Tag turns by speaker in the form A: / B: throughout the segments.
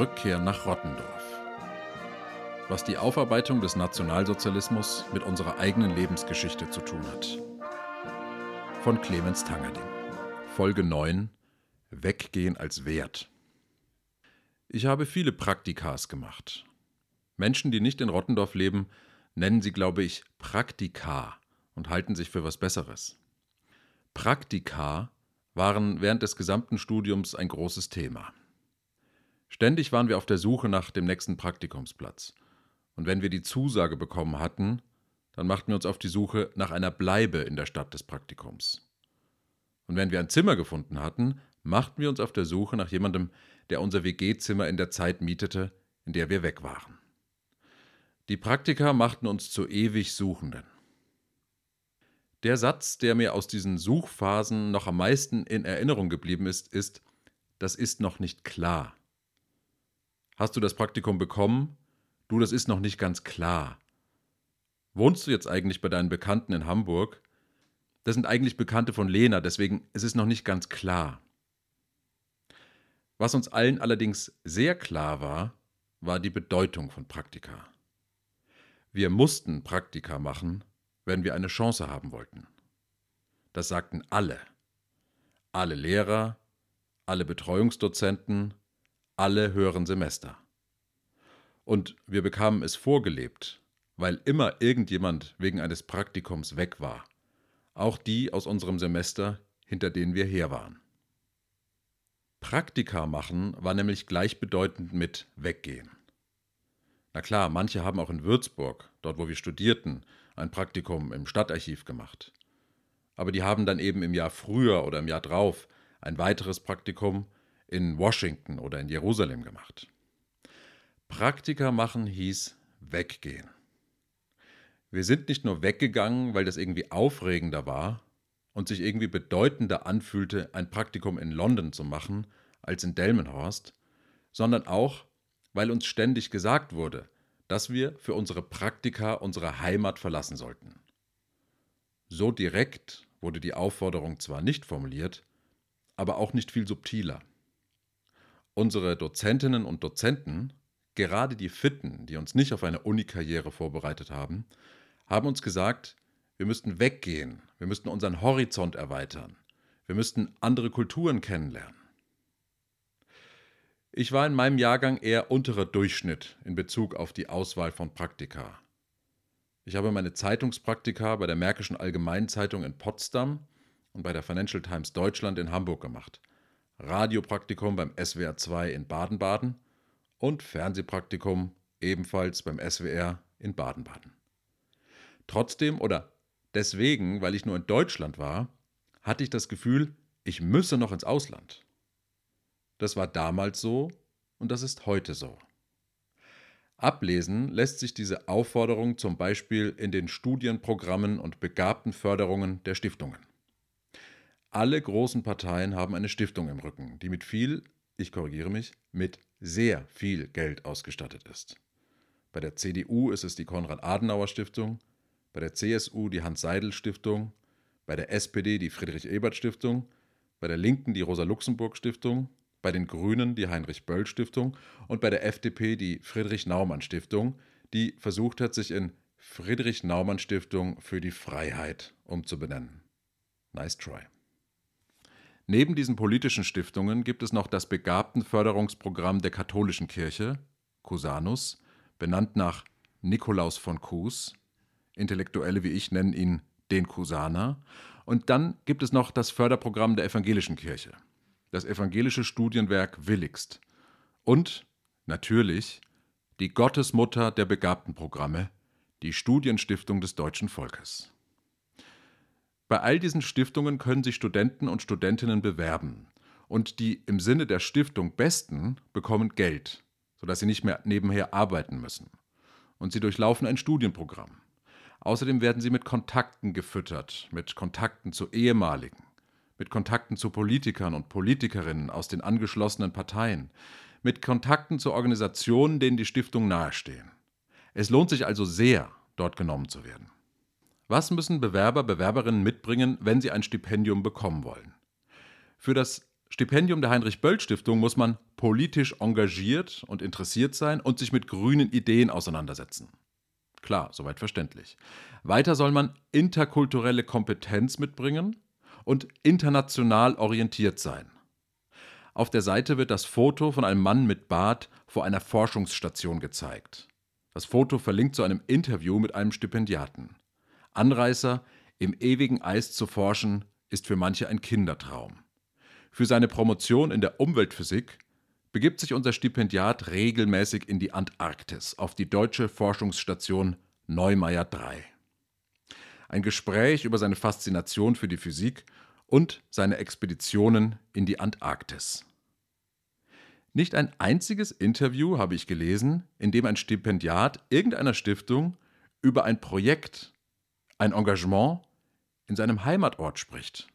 A: Rückkehr nach Rottendorf. Was die Aufarbeitung des Nationalsozialismus mit unserer eigenen Lebensgeschichte zu tun hat. Von Clemens Tangerding. Folge 9. Weggehen als Wert. Ich habe viele Praktikas gemacht. Menschen, die nicht in Rottendorf leben, nennen sie, glaube ich, Praktika und halten sich für was Besseres. Praktika waren während des gesamten Studiums ein großes Thema. Ständig waren wir auf der Suche nach dem nächsten Praktikumsplatz. Und wenn wir die Zusage bekommen hatten, dann machten wir uns auf die Suche nach einer Bleibe in der Stadt des Praktikums. Und wenn wir ein Zimmer gefunden hatten, machten wir uns auf der Suche nach jemandem, der unser WG-Zimmer in der Zeit mietete, in der wir weg waren. Die Praktika machten uns zu ewig Suchenden. Der Satz, der mir aus diesen Suchphasen noch am meisten in Erinnerung geblieben ist, ist, das ist noch nicht klar. Hast du das Praktikum bekommen? Du, das ist noch nicht ganz klar. Wohnst du jetzt eigentlich bei deinen Bekannten in Hamburg? Das sind eigentlich Bekannte von Lena, deswegen es ist noch nicht ganz klar. Was uns allen allerdings sehr klar war, war die Bedeutung von Praktika. Wir mussten Praktika machen, wenn wir eine Chance haben wollten. Das sagten alle. Alle Lehrer, alle Betreuungsdozenten, alle höheren Semester. Und wir bekamen es vorgelebt, weil immer irgendjemand wegen eines Praktikums weg war, auch die aus unserem Semester, hinter denen wir her waren. Praktika machen war nämlich gleichbedeutend mit weggehen. Na klar, manche haben auch in Würzburg, dort wo wir studierten, ein Praktikum im Stadtarchiv gemacht. Aber die haben dann eben im Jahr früher oder im Jahr drauf ein weiteres Praktikum in Washington oder in Jerusalem gemacht. Praktika machen hieß weggehen. Wir sind nicht nur weggegangen, weil das irgendwie aufregender war und sich irgendwie bedeutender anfühlte, ein Praktikum in London zu machen als in Delmenhorst, sondern auch, weil uns ständig gesagt wurde, dass wir für unsere Praktika unsere Heimat verlassen sollten. So direkt wurde die Aufforderung zwar nicht formuliert, aber auch nicht viel subtiler. Unsere Dozentinnen und Dozenten, gerade die Fitten, die uns nicht auf eine Unikarriere vorbereitet haben, haben uns gesagt, wir müssten weggehen, wir müssten unseren Horizont erweitern, wir müssten andere Kulturen kennenlernen. Ich war in meinem Jahrgang eher unterer Durchschnitt in Bezug auf die Auswahl von Praktika. Ich habe meine Zeitungspraktika bei der Märkischen Allgemeinen Zeitung in Potsdam und bei der Financial Times Deutschland in Hamburg gemacht. Radiopraktikum beim SWR 2 in Baden-Baden und Fernsehpraktikum ebenfalls beim SWR in Baden-Baden. Trotzdem oder deswegen, weil ich nur in Deutschland war, hatte ich das Gefühl, ich müsse noch ins Ausland. Das war damals so und das ist heute so. Ablesen lässt sich diese Aufforderung zum Beispiel in den Studienprogrammen und Begabtenförderungen der Stiftungen. Alle großen Parteien haben eine Stiftung im Rücken, die mit viel, ich korrigiere mich, mit sehr viel Geld ausgestattet ist. Bei der CDU ist es die Konrad-Adenauer-Stiftung, bei der CSU die Hans-Seidel-Stiftung, bei der SPD die Friedrich-Ebert-Stiftung, bei der Linken die Rosa-Luxemburg-Stiftung, bei den Grünen die Heinrich-Böll-Stiftung und bei der FDP die Friedrich-Naumann-Stiftung, die versucht hat, sich in Friedrich-Naumann-Stiftung für die Freiheit umzubenennen. Nice try. Neben diesen politischen Stiftungen gibt es noch das Begabtenförderungsprogramm der katholischen Kirche, Cusanus, benannt nach Nikolaus von Cus. Intellektuelle wie ich nennen ihn den Cusaner. Und dann gibt es noch das Förderprogramm der evangelischen Kirche, das evangelische Studienwerk Willigst. Und natürlich die Gottesmutter der Begabtenprogramme, die Studienstiftung des deutschen Volkes. Bei all diesen Stiftungen können sich Studenten und Studentinnen bewerben. Und die im Sinne der Stiftung Besten bekommen Geld, sodass sie nicht mehr nebenher arbeiten müssen. Und sie durchlaufen ein Studienprogramm. Außerdem werden sie mit Kontakten gefüttert, mit Kontakten zu ehemaligen, mit Kontakten zu Politikern und Politikerinnen aus den angeschlossenen Parteien, mit Kontakten zu Organisationen, denen die Stiftung nahestehen. Es lohnt sich also sehr, dort genommen zu werden. Was müssen Bewerber, Bewerberinnen mitbringen, wenn sie ein Stipendium bekommen wollen? Für das Stipendium der Heinrich-Böll-Stiftung muss man politisch engagiert und interessiert sein und sich mit grünen Ideen auseinandersetzen. Klar, soweit verständlich. Weiter soll man interkulturelle Kompetenz mitbringen und international orientiert sein. Auf der Seite wird das Foto von einem Mann mit Bart vor einer Forschungsstation gezeigt. Das Foto verlinkt zu einem Interview mit einem Stipendiaten. Anreißer, im ewigen Eis zu forschen, ist für manche ein Kindertraum. Für seine Promotion in der Umweltphysik begibt sich unser Stipendiat regelmäßig in die Antarktis auf die deutsche Forschungsstation Neumeier 3. Ein Gespräch über seine Faszination für die Physik und seine Expeditionen in die Antarktis. Nicht ein einziges Interview habe ich gelesen, in dem ein Stipendiat irgendeiner Stiftung über ein Projekt, ein Engagement in seinem Heimatort spricht.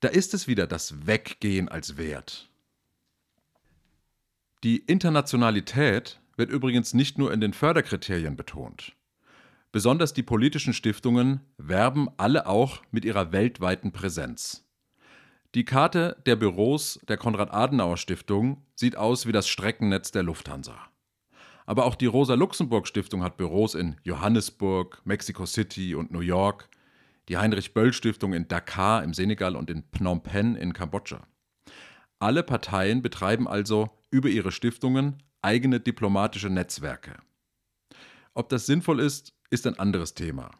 A: Da ist es wieder das Weggehen als Wert. Die Internationalität wird übrigens nicht nur in den Förderkriterien betont. Besonders die politischen Stiftungen werben alle auch mit ihrer weltweiten Präsenz. Die Karte der Büros der Konrad-Adenauer-Stiftung sieht aus wie das Streckennetz der Lufthansa. Aber auch die Rosa-Luxemburg-Stiftung hat Büros in Johannesburg, Mexico City und New York, die Heinrich-Böll-Stiftung in Dakar im Senegal und in Phnom Penh in Kambodscha. Alle Parteien betreiben also über ihre Stiftungen eigene diplomatische Netzwerke. Ob das sinnvoll ist, ist ein anderes Thema.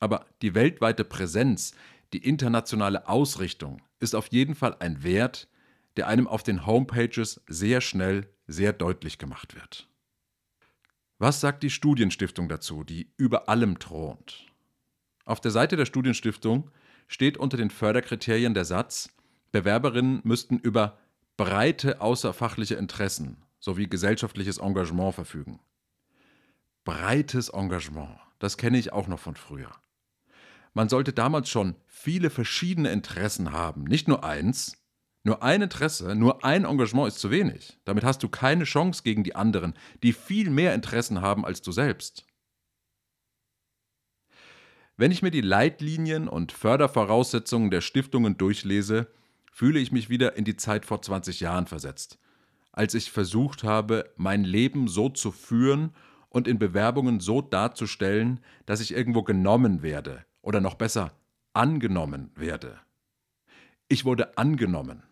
A: Aber die weltweite Präsenz, die internationale Ausrichtung ist auf jeden Fall ein Wert, der einem auf den Homepages sehr schnell sehr deutlich gemacht wird. Was sagt die Studienstiftung dazu, die über allem thront? Auf der Seite der Studienstiftung steht unter den Förderkriterien der Satz, Bewerberinnen müssten über breite außerfachliche Interessen sowie gesellschaftliches Engagement verfügen. Breites Engagement. Das kenne ich auch noch von früher. Man sollte damals schon viele verschiedene Interessen haben, nicht nur eins. Nur ein Interesse, nur ein Engagement ist zu wenig. Damit hast du keine Chance gegen die anderen, die viel mehr Interessen haben als du selbst. Wenn ich mir die Leitlinien und Fördervoraussetzungen der Stiftungen durchlese, fühle ich mich wieder in die Zeit vor 20 Jahren versetzt, als ich versucht habe, mein Leben so zu führen und in Bewerbungen so darzustellen, dass ich irgendwo genommen werde oder noch besser angenommen werde. Ich wurde angenommen,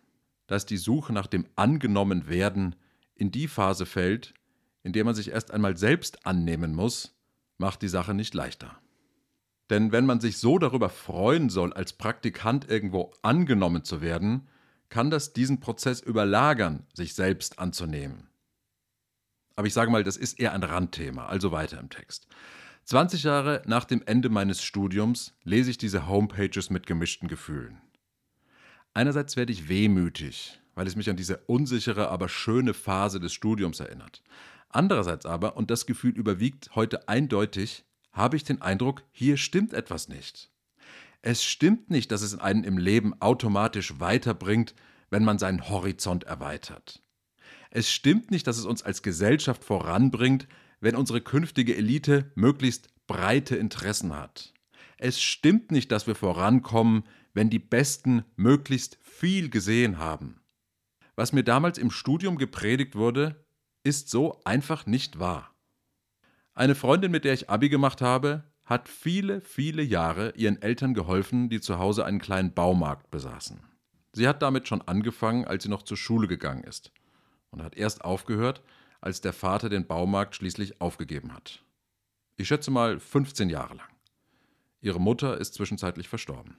A: dass die Suche nach dem angenommen werden in die Phase fällt, in der man sich erst einmal selbst annehmen muss, macht die Sache nicht leichter. Denn wenn man sich so darüber freuen soll, als Praktikant irgendwo angenommen zu werden, kann das diesen Prozess überlagern, sich selbst anzunehmen. Aber ich sage mal, das ist eher ein Randthema, also weiter im Text. 20 Jahre nach dem Ende meines Studiums lese ich diese Homepages mit gemischten Gefühlen. Einerseits werde ich wehmütig, weil es mich an diese unsichere, aber schöne Phase des Studiums erinnert. Andererseits aber, und das Gefühl überwiegt heute eindeutig, habe ich den Eindruck, hier stimmt etwas nicht. Es stimmt nicht, dass es einen im Leben automatisch weiterbringt, wenn man seinen Horizont erweitert. Es stimmt nicht, dass es uns als Gesellschaft voranbringt, wenn unsere künftige Elite möglichst breite Interessen hat. Es stimmt nicht, dass wir vorankommen, wenn die Besten möglichst viel gesehen haben. Was mir damals im Studium gepredigt wurde, ist so einfach nicht wahr. Eine Freundin, mit der ich Abi gemacht habe, hat viele, viele Jahre ihren Eltern geholfen, die zu Hause einen kleinen Baumarkt besaßen. Sie hat damit schon angefangen, als sie noch zur Schule gegangen ist und hat erst aufgehört, als der Vater den Baumarkt schließlich aufgegeben hat. Ich schätze mal 15 Jahre lang. Ihre Mutter ist zwischenzeitlich verstorben.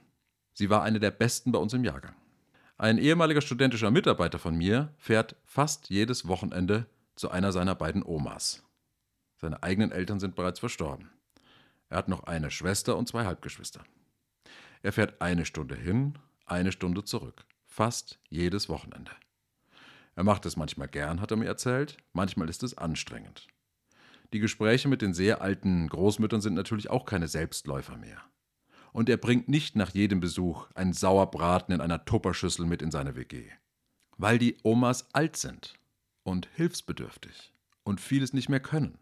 A: Sie war eine der besten bei uns im Jahrgang. Ein ehemaliger studentischer Mitarbeiter von mir fährt fast jedes Wochenende zu einer seiner beiden Omas. Seine eigenen Eltern sind bereits verstorben. Er hat noch eine Schwester und zwei Halbgeschwister. Er fährt eine Stunde hin, eine Stunde zurück. Fast jedes Wochenende. Er macht es manchmal gern, hat er mir erzählt, manchmal ist es anstrengend. Die Gespräche mit den sehr alten Großmüttern sind natürlich auch keine Selbstläufer mehr. Und er bringt nicht nach jedem Besuch einen Sauerbraten in einer Tupperschüssel mit in seine WG. Weil die Omas alt sind und hilfsbedürftig und vieles nicht mehr können.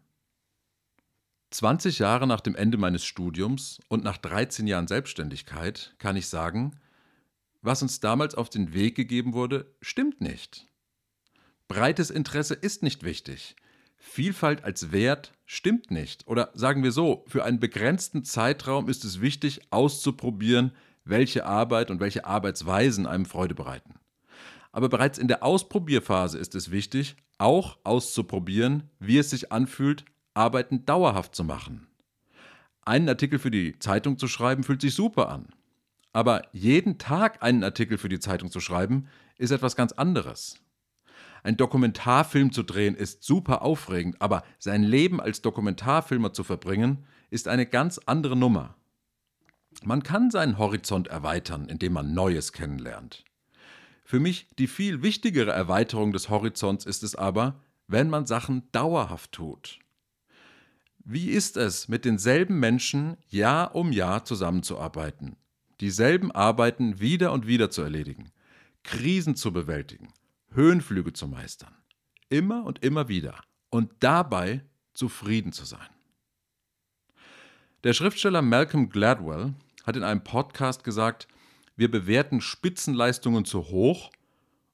A: 20 Jahre nach dem Ende meines Studiums und nach 13 Jahren Selbstständigkeit kann ich sagen, was uns damals auf den Weg gegeben wurde, stimmt nicht. Breites Interesse ist nicht wichtig. Vielfalt als Wert stimmt nicht. Oder sagen wir so, für einen begrenzten Zeitraum ist es wichtig, auszuprobieren, welche Arbeit und welche Arbeitsweisen einem Freude bereiten. Aber bereits in der Ausprobierphase ist es wichtig, auch auszuprobieren, wie es sich anfühlt, Arbeiten dauerhaft zu machen. Einen Artikel für die Zeitung zu schreiben, fühlt sich super an. Aber jeden Tag einen Artikel für die Zeitung zu schreiben, ist etwas ganz anderes. Ein Dokumentarfilm zu drehen ist super aufregend, aber sein Leben als Dokumentarfilmer zu verbringen, ist eine ganz andere Nummer. Man kann seinen Horizont erweitern, indem man Neues kennenlernt. Für mich die viel wichtigere Erweiterung des Horizonts ist es aber, wenn man Sachen dauerhaft tut. Wie ist es, mit denselben Menschen Jahr um Jahr zusammenzuarbeiten, dieselben Arbeiten wieder und wieder zu erledigen, Krisen zu bewältigen, Höhenflüge zu meistern, immer und immer wieder und dabei zufrieden zu sein? Der Schriftsteller Malcolm Gladwell hat in einem Podcast gesagt, wir bewerten Spitzenleistungen zu hoch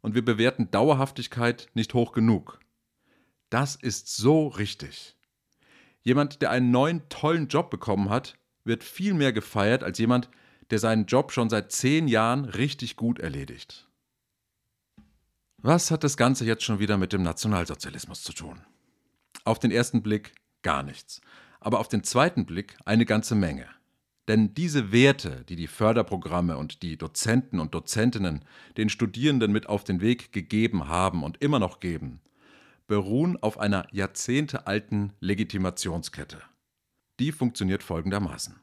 A: und wir bewerten Dauerhaftigkeit nicht hoch genug. Das ist so richtig. Jemand, der einen neuen tollen Job bekommen hat, wird viel mehr gefeiert als jemand, der seinen Job schon seit zehn Jahren richtig gut erledigt. Was hat das Ganze jetzt schon wieder mit dem Nationalsozialismus zu tun? Auf den ersten Blick gar nichts, aber auf den zweiten Blick eine ganze Menge. Denn diese Werte, die die Förderprogramme und die Dozenten und Dozentinnen den Studierenden mit auf den Weg gegeben haben und immer noch geben, beruhen auf einer jahrzehntealten Legitimationskette. Die funktioniert folgendermaßen.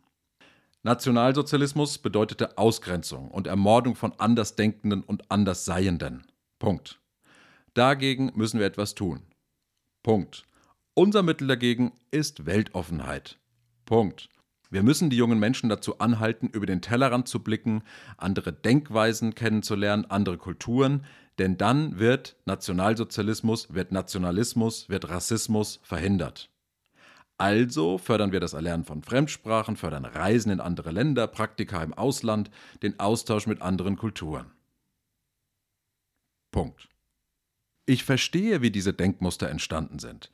A: Nationalsozialismus bedeutete Ausgrenzung und Ermordung von Andersdenkenden und Andersseienden. Punkt. Dagegen müssen wir etwas tun. Punkt. Unser Mittel dagegen ist Weltoffenheit. Punkt. Wir müssen die jungen Menschen dazu anhalten, über den Tellerrand zu blicken, andere Denkweisen kennenzulernen, andere Kulturen, denn dann wird Nationalsozialismus, wird Nationalismus, wird Rassismus verhindert. Also fördern wir das Erlernen von Fremdsprachen, fördern Reisen in andere Länder, Praktika im Ausland, den Austausch mit anderen Kulturen. Punkt. Ich verstehe, wie diese Denkmuster entstanden sind.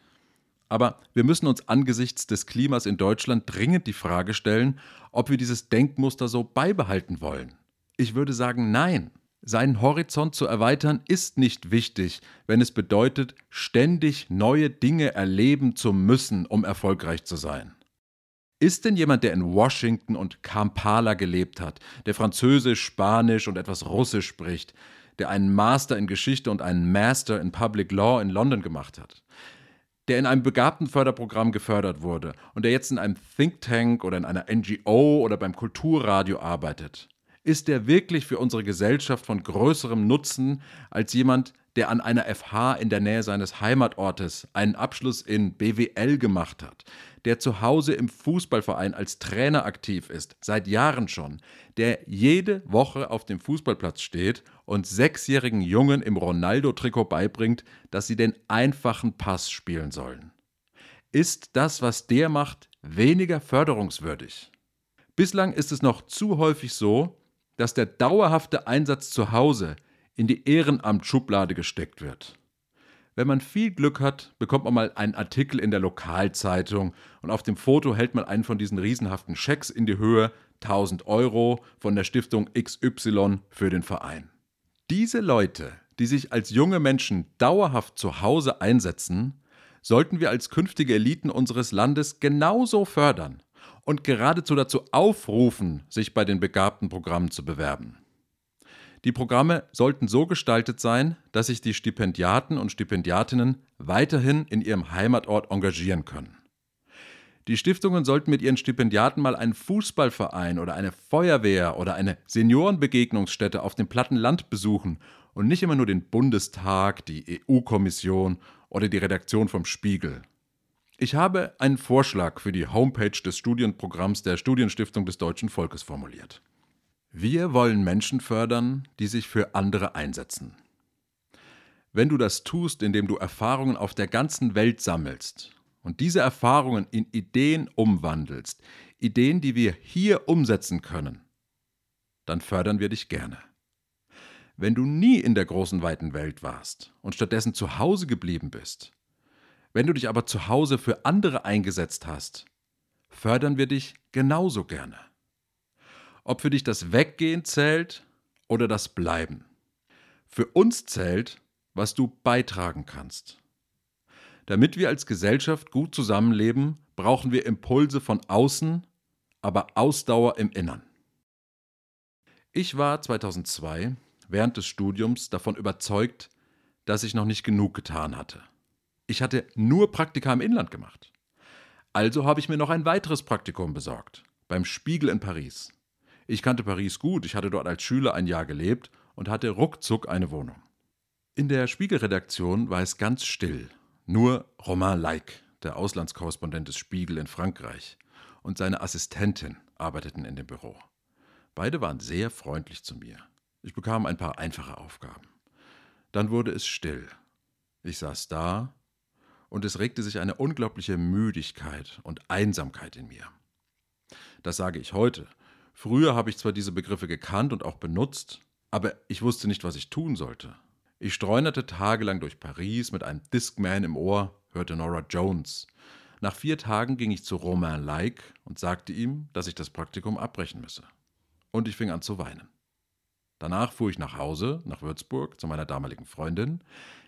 A: Aber wir müssen uns angesichts des Klimas in Deutschland dringend die Frage stellen, ob wir dieses Denkmuster so beibehalten wollen. Ich würde sagen, nein. Seinen Horizont zu erweitern ist nicht wichtig, wenn es bedeutet, ständig neue Dinge erleben zu müssen, um erfolgreich zu sein. Ist denn jemand, der in Washington und Kampala gelebt hat, der Französisch, Spanisch und etwas Russisch spricht, der einen Master in Geschichte und einen Master in Public Law in London gemacht hat, der in einem begabten Förderprogramm gefördert wurde und der jetzt in einem Think Tank oder in einer NGO oder beim Kulturradio arbeitet, ist der wirklich für unsere Gesellschaft von größerem Nutzen als jemand, der an einer FH in der Nähe seines Heimatortes einen Abschluss in BWL gemacht hat, der zu Hause im Fußballverein als Trainer aktiv ist, seit Jahren schon, der jede Woche auf dem Fußballplatz steht und sechsjährigen Jungen im Ronaldo-Trikot beibringt, dass sie den einfachen Pass spielen sollen. Ist das, was der macht, weniger förderungswürdig? Bislang ist es noch zu häufig so, dass der dauerhafte Einsatz zu Hause in die Ehrenamtsschublade gesteckt wird. Wenn man viel Glück hat, bekommt man mal einen Artikel in der Lokalzeitung und auf dem Foto hält man einen von diesen riesenhaften Schecks in die Höhe 1000 Euro von der Stiftung XY für den Verein. Diese Leute, die sich als junge Menschen dauerhaft zu Hause einsetzen, sollten wir als künftige Eliten unseres Landes genauso fördern und geradezu dazu aufrufen, sich bei den begabten Programmen zu bewerben. Die Programme sollten so gestaltet sein, dass sich die Stipendiaten und Stipendiatinnen weiterhin in ihrem Heimatort engagieren können. Die Stiftungen sollten mit ihren Stipendiaten mal einen Fußballverein oder eine Feuerwehr oder eine Seniorenbegegnungsstätte auf dem platten Land besuchen und nicht immer nur den Bundestag, die EU-Kommission oder die Redaktion vom Spiegel. Ich habe einen Vorschlag für die Homepage des Studienprogramms der Studienstiftung des deutschen Volkes formuliert. Wir wollen Menschen fördern, die sich für andere einsetzen. Wenn du das tust, indem du Erfahrungen auf der ganzen Welt sammelst und diese Erfahrungen in Ideen umwandelst, Ideen, die wir hier umsetzen können, dann fördern wir dich gerne. Wenn du nie in der großen weiten Welt warst und stattdessen zu Hause geblieben bist, wenn du dich aber zu Hause für andere eingesetzt hast, fördern wir dich genauso gerne. Ob für dich das Weggehen zählt oder das Bleiben. Für uns zählt, was du beitragen kannst. Damit wir als Gesellschaft gut zusammenleben, brauchen wir Impulse von außen, aber Ausdauer im Innern. Ich war 2002 während des Studiums davon überzeugt, dass ich noch nicht genug getan hatte. Ich hatte nur Praktika im Inland gemacht. Also habe ich mir noch ein weiteres Praktikum besorgt, beim Spiegel in Paris. Ich kannte Paris gut, ich hatte dort als Schüler ein Jahr gelebt und hatte ruckzuck eine Wohnung. In der Spiegelredaktion war es ganz still. Nur Romain Leik, der Auslandskorrespondent des Spiegel in Frankreich, und seine Assistentin arbeiteten in dem Büro. Beide waren sehr freundlich zu mir. Ich bekam ein paar einfache Aufgaben. Dann wurde es still. Ich saß da und es regte sich eine unglaubliche Müdigkeit und Einsamkeit in mir. Das sage ich heute. Früher habe ich zwar diese Begriffe gekannt und auch benutzt, aber ich wusste nicht, was ich tun sollte. Ich streunerte tagelang durch Paris mit einem Discman im Ohr, hörte Nora Jones. Nach vier Tagen ging ich zu Romain Like und sagte ihm, dass ich das Praktikum abbrechen müsse. Und ich fing an zu weinen. Danach fuhr ich nach Hause, nach Würzburg, zu meiner damaligen Freundin.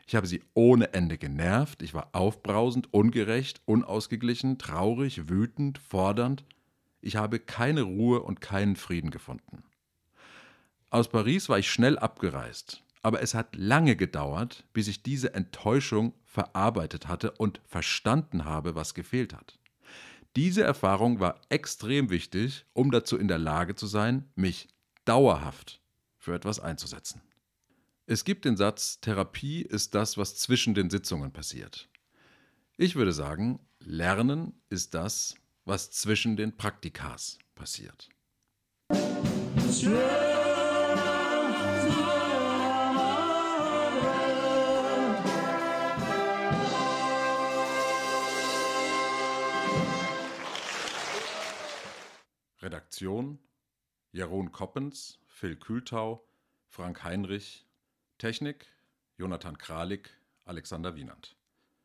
A: Ich habe sie ohne Ende genervt. Ich war aufbrausend, ungerecht, unausgeglichen, traurig, wütend, fordernd. Ich habe keine Ruhe und keinen Frieden gefunden. Aus Paris war ich schnell abgereist, aber es hat lange gedauert, bis ich diese Enttäuschung verarbeitet hatte und verstanden habe, was gefehlt hat. Diese Erfahrung war extrem wichtig, um dazu in der Lage zu sein, mich dauerhaft für etwas einzusetzen. Es gibt den Satz, Therapie ist das, was zwischen den Sitzungen passiert. Ich würde sagen, Lernen ist das, was zwischen den Praktikas passiert. Redaktion Jeroen Koppens Phil Kühltau, Frank Heinrich, Technik, Jonathan Kralik, Alexander Wienand.